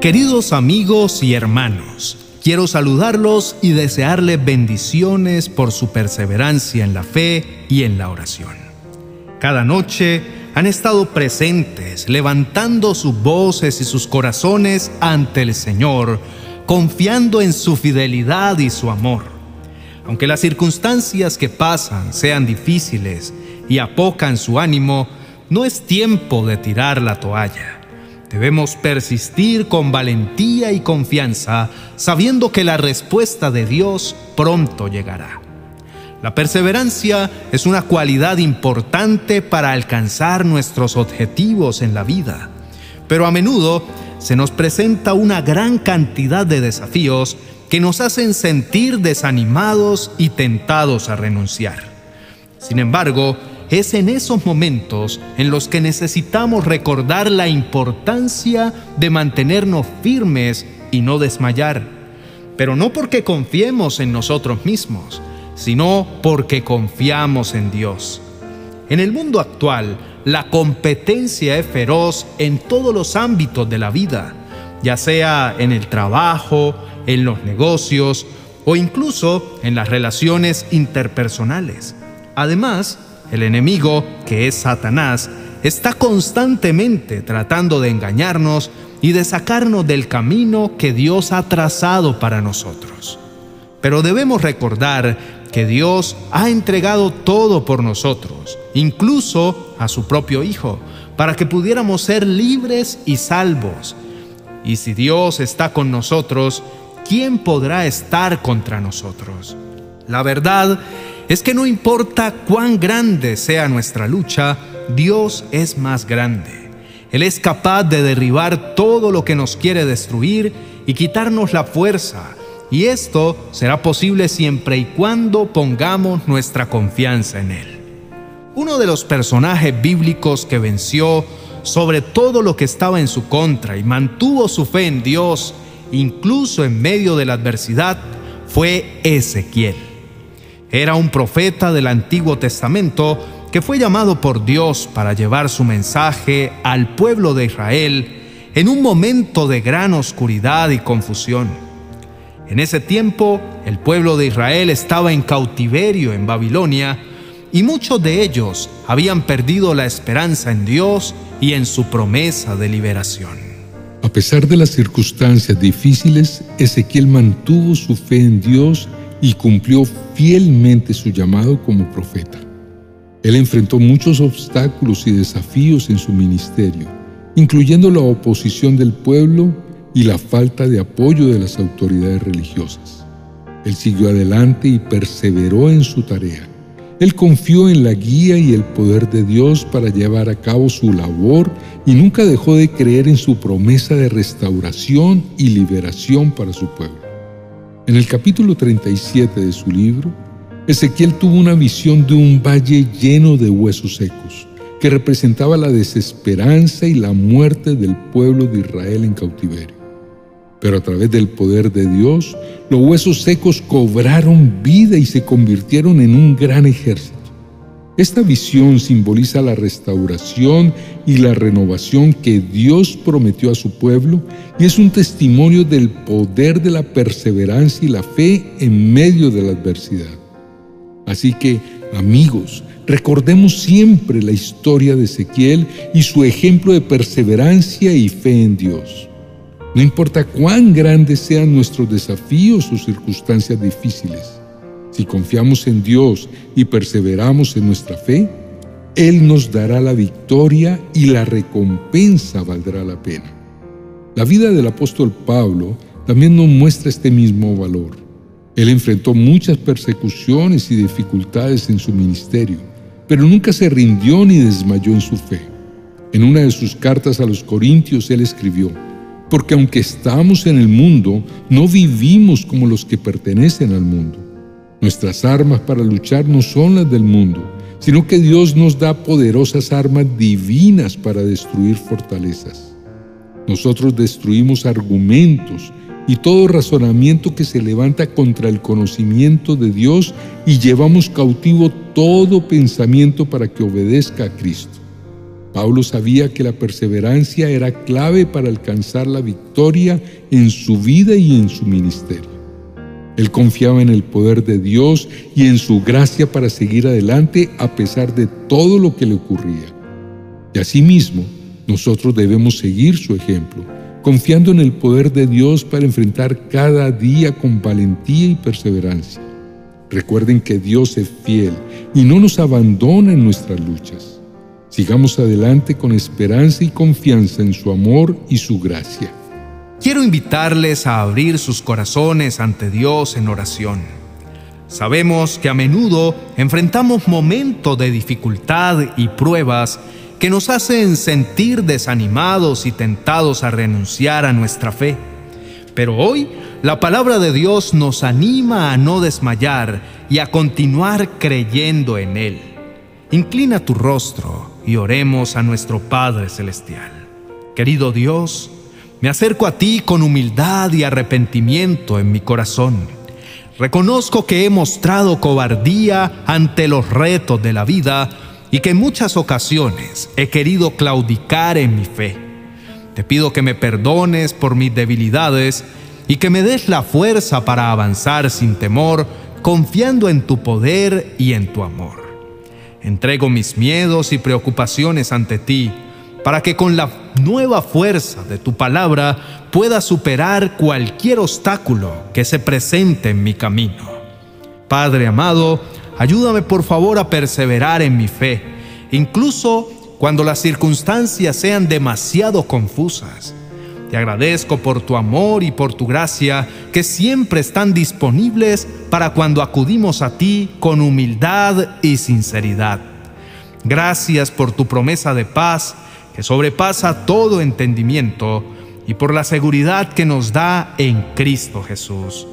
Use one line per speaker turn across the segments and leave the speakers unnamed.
Queridos amigos y hermanos, quiero saludarlos y desearles bendiciones por su perseverancia en la fe y en la oración. Cada noche han estado presentes, levantando sus voces y sus corazones ante el Señor, confiando en su fidelidad y su amor. Aunque las circunstancias que pasan sean difíciles y apocan su ánimo, no es tiempo de tirar la toalla. Debemos persistir con valentía y confianza, sabiendo que la respuesta de Dios pronto llegará. La perseverancia es una cualidad importante para alcanzar nuestros objetivos en la vida, pero a menudo se nos presenta una gran cantidad de desafíos que nos hacen sentir desanimados y tentados a renunciar. Sin embargo, es en esos momentos en los que necesitamos recordar la importancia de mantenernos firmes y no desmayar, pero no porque confiemos en nosotros mismos, sino porque confiamos en Dios. En el mundo actual, la competencia es feroz en todos los ámbitos de la vida, ya sea en el trabajo, en los negocios o incluso en las relaciones interpersonales. Además, el enemigo, que es Satanás, está constantemente tratando de engañarnos y de sacarnos del camino que Dios ha trazado para nosotros. Pero debemos recordar que Dios ha entregado todo por nosotros, incluso a su propio Hijo, para que pudiéramos ser libres y salvos. Y si Dios está con nosotros, ¿quién podrá estar contra nosotros? La verdad es que no importa cuán grande sea nuestra lucha, Dios es más grande. Él es capaz de derribar todo lo que nos quiere destruir y quitarnos la fuerza. Y esto será posible siempre y cuando pongamos nuestra confianza en Él. Uno de los personajes bíblicos que venció sobre todo lo que estaba en su contra y mantuvo su fe en Dios, incluso en medio de la adversidad, fue Ezequiel. Era un profeta del Antiguo Testamento que fue llamado por Dios para llevar su mensaje al pueblo de Israel en un momento de gran oscuridad y confusión. En ese tiempo, el pueblo de Israel estaba en cautiverio en Babilonia y muchos de ellos habían perdido la esperanza en Dios y en su promesa de liberación.
A pesar de las circunstancias difíciles, Ezequiel mantuvo su fe en Dios y cumplió fielmente su llamado como profeta. Él enfrentó muchos obstáculos y desafíos en su ministerio, incluyendo la oposición del pueblo y la falta de apoyo de las autoridades religiosas. Él siguió adelante y perseveró en su tarea. Él confió en la guía y el poder de Dios para llevar a cabo su labor y nunca dejó de creer en su promesa de restauración y liberación para su pueblo. En el capítulo 37 de su libro, Ezequiel tuvo una visión de un valle lleno de huesos secos, que representaba la desesperanza y la muerte del pueblo de Israel en cautiverio. Pero a través del poder de Dios, los huesos secos cobraron vida y se convirtieron en un gran ejército. Esta visión simboliza la restauración y la renovación que Dios prometió a su pueblo y es un testimonio del poder de la perseverancia y la fe en medio de la adversidad. Así que, amigos, recordemos siempre la historia de Ezequiel y su ejemplo de perseverancia y fe en Dios. No importa cuán grandes sean nuestros desafíos o circunstancias difíciles, si confiamos en Dios y perseveramos en nuestra fe, Él nos dará la victoria y la recompensa valdrá la pena. La vida del apóstol Pablo también nos muestra este mismo valor. Él enfrentó muchas persecuciones y dificultades en su ministerio, pero nunca se rindió ni desmayó en su fe. En una de sus cartas a los Corintios él escribió, porque aunque estamos en el mundo, no vivimos como los que pertenecen al mundo. Nuestras armas para luchar no son las del mundo, sino que Dios nos da poderosas armas divinas para destruir fortalezas. Nosotros destruimos argumentos y todo razonamiento que se levanta contra el conocimiento de Dios y llevamos cautivo todo pensamiento para que obedezca a Cristo. Pablo sabía que la perseverancia era clave para alcanzar la victoria en su vida y en su ministerio. Él confiaba en el poder de Dios y en su gracia para seguir adelante a pesar de todo lo que le ocurría. Y asimismo, nosotros debemos seguir su ejemplo, confiando en el poder de Dios para enfrentar cada día con valentía y perseverancia. Recuerden que Dios es fiel y no nos abandona en nuestras luchas. Sigamos adelante con esperanza y confianza en su amor y su gracia.
Quiero invitarles a abrir sus corazones ante Dios en oración. Sabemos que a menudo enfrentamos momentos de dificultad y pruebas que nos hacen sentir desanimados y tentados a renunciar a nuestra fe. Pero hoy la palabra de Dios nos anima a no desmayar y a continuar creyendo en Él. Inclina tu rostro y oremos a nuestro Padre Celestial. Querido Dios, me acerco a ti con humildad y arrepentimiento en mi corazón. Reconozco que he mostrado cobardía ante los retos de la vida y que en muchas ocasiones he querido claudicar en mi fe. Te pido que me perdones por mis debilidades y que me des la fuerza para avanzar sin temor, confiando en tu poder y en tu amor. Entrego mis miedos y preocupaciones ante ti, para que con la nueva fuerza de tu palabra pueda superar cualquier obstáculo que se presente en mi camino. Padre amado, ayúdame por favor a perseverar en mi fe, incluso cuando las circunstancias sean demasiado confusas te agradezco por tu amor y por tu gracia que siempre están disponibles para cuando acudimos a ti con humildad y sinceridad. Gracias por tu promesa de paz que sobrepasa todo entendimiento y por la seguridad que nos da en Cristo Jesús.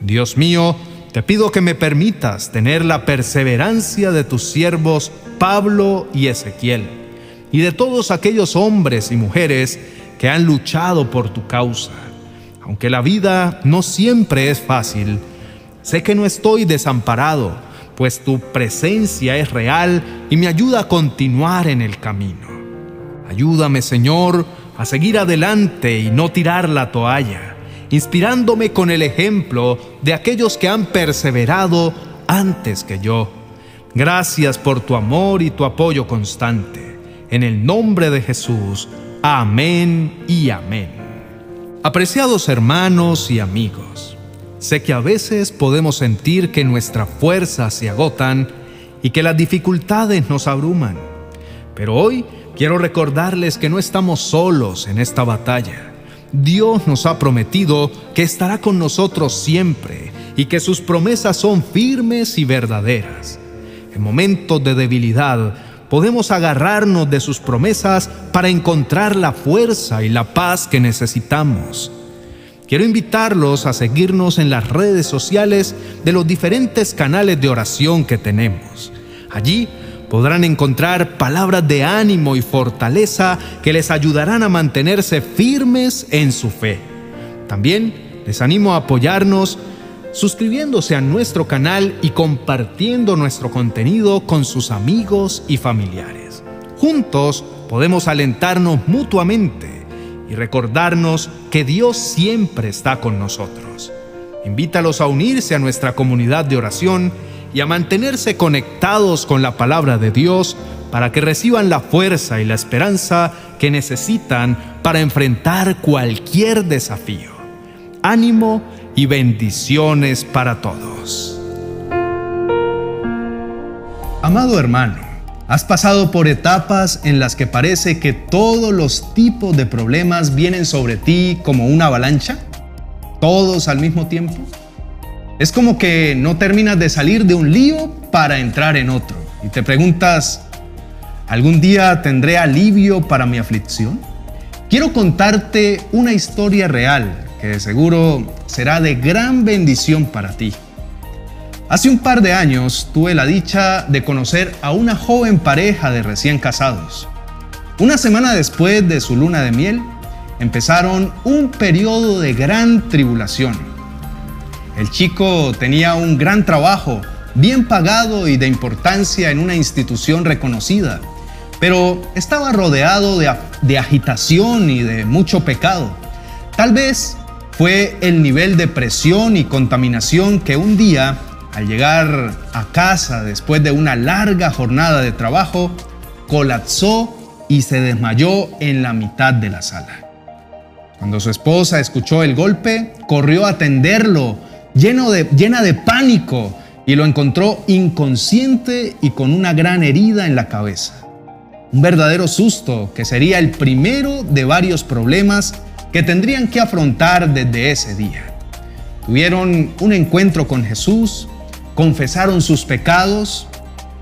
Dios mío, te pido que me permitas tener la perseverancia de tus siervos Pablo y Ezequiel y de todos aquellos hombres y mujeres que han luchado por tu causa. Aunque la vida no siempre es fácil, sé que no estoy desamparado, pues tu presencia es real y me ayuda a continuar en el camino. Ayúdame, Señor, a seguir adelante y no tirar la toalla, inspirándome con el ejemplo de aquellos que han perseverado antes que yo. Gracias por tu amor y tu apoyo constante. En el nombre de Jesús, Amén y amén. Apreciados hermanos y amigos, sé que a veces podemos sentir que nuestras fuerzas se agotan y que las dificultades nos abruman, pero hoy quiero recordarles que no estamos solos en esta batalla. Dios nos ha prometido que estará con nosotros siempre y que sus promesas son firmes y verdaderas. En momentos de debilidad, podemos agarrarnos de sus promesas para encontrar la fuerza y la paz que necesitamos. Quiero invitarlos a seguirnos en las redes sociales de los diferentes canales de oración que tenemos. Allí podrán encontrar palabras de ánimo y fortaleza que les ayudarán a mantenerse firmes en su fe. También les animo a apoyarnos suscribiéndose a nuestro canal y compartiendo nuestro contenido con sus amigos y familiares. Juntos podemos alentarnos mutuamente y recordarnos que Dios siempre está con nosotros. Invítalos a unirse a nuestra comunidad de oración y a mantenerse conectados con la palabra de Dios para que reciban la fuerza y la esperanza que necesitan para enfrentar cualquier desafío. Ánimo y bendiciones para todos. Amado hermano, ¿has pasado por etapas en las que parece que todos los tipos de problemas vienen sobre ti como una avalancha? ¿Todos al mismo tiempo? Es como que no terminas de salir de un lío para entrar en otro. Y te preguntas, ¿algún día tendré alivio para mi aflicción? Quiero contarte una historia real que de seguro será de gran bendición para ti. Hace un par de años tuve la dicha de conocer a una joven pareja de recién casados. Una semana después de su luna de miel, empezaron un periodo de gran tribulación. El chico tenía un gran trabajo, bien pagado y de importancia en una institución reconocida, pero estaba rodeado de, agitación y de mucho pecado. Tal vez fue el nivel de presión y contaminación que un día, al llegar a casa después de una larga jornada de trabajo, colapsó y se desmayó en la mitad de la sala. Cuando su esposa escuchó el golpe, corrió a atenderlo, llena de pánico, y lo encontró inconsciente y con una gran herida en la cabeza. Un verdadero susto que sería el primero de varios problemas que tendrían que afrontar desde ese día. Tuvieron un encuentro con Jesús, confesaron sus pecados,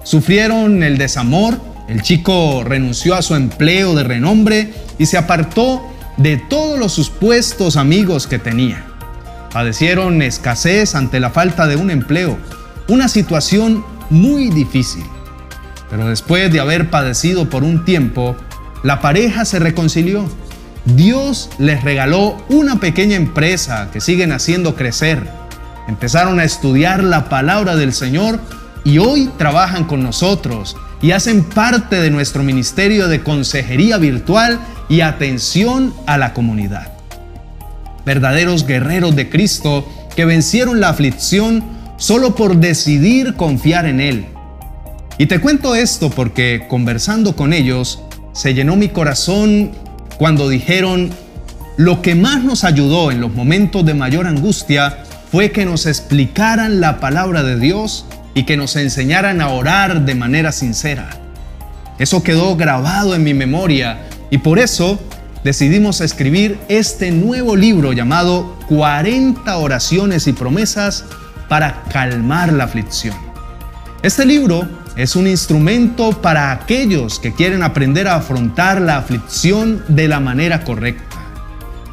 sufrieron el desamor, el chico renunció a su empleo de renombre y se apartó de todos los supuestos amigos que tenía. Padecieron escasez ante la falta de un empleo, una situación muy difícil. Pero después de haber padecido por un tiempo, la pareja se reconcilió. Dios les regaló una pequeña empresa que siguen haciendo crecer. Empezaron a estudiar la palabra del Señor y hoy trabajan con nosotros y hacen parte de nuestro ministerio de consejería virtual y atención a la comunidad. Verdaderos guerreros de Cristo que vencieron la aflicción solo por decidir confiar en Él. Y te cuento esto porque conversando con ellos, se llenó mi corazón cuando dijeron, lo que más nos ayudó en los momentos de mayor angustia fue que nos explicaran la palabra de Dios y que nos enseñaran a orar de manera sincera. Eso quedó grabado en mi memoria y por eso decidimos escribir este nuevo libro llamado 40 oraciones y promesas para calmar la aflicción. Este libro es un instrumento para aquellos que quieren aprender a afrontar la aflicción de la manera correcta.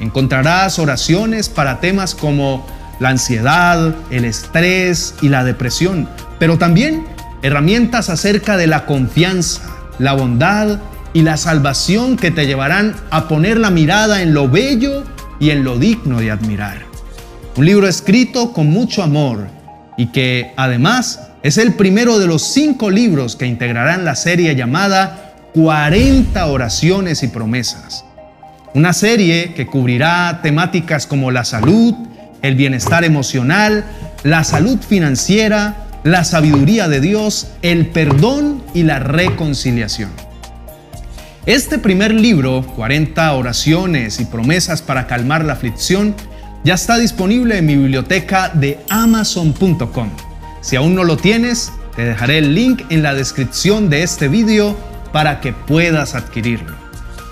Encontrarás oraciones para temas como la ansiedad, el estrés y la depresión, pero también herramientas acerca de la confianza, la bondad y la salvación que te llevarán a poner la mirada en lo bello y en lo digno de admirar. Un libro escrito con mucho amor y que además es el primero de los cinco libros que integrarán la serie llamada 40 oraciones y promesas. Una serie que cubrirá temáticas como la salud, el bienestar emocional, la salud financiera, la sabiduría de Dios, el perdón y la reconciliación. Este primer libro, 40 oraciones y promesas para calmar la aflicción, ya está disponible en mi biblioteca de amazon.com. Si aún no lo tienes, te dejaré el link en la descripción de este video para que puedas adquirirlo.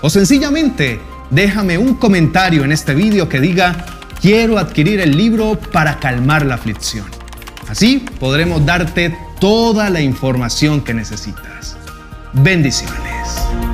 O sencillamente, déjame un comentario en este video que diga quiero adquirir el libro para calmar la aflicción. Así podremos darte toda la información que necesitas. Bendiciones.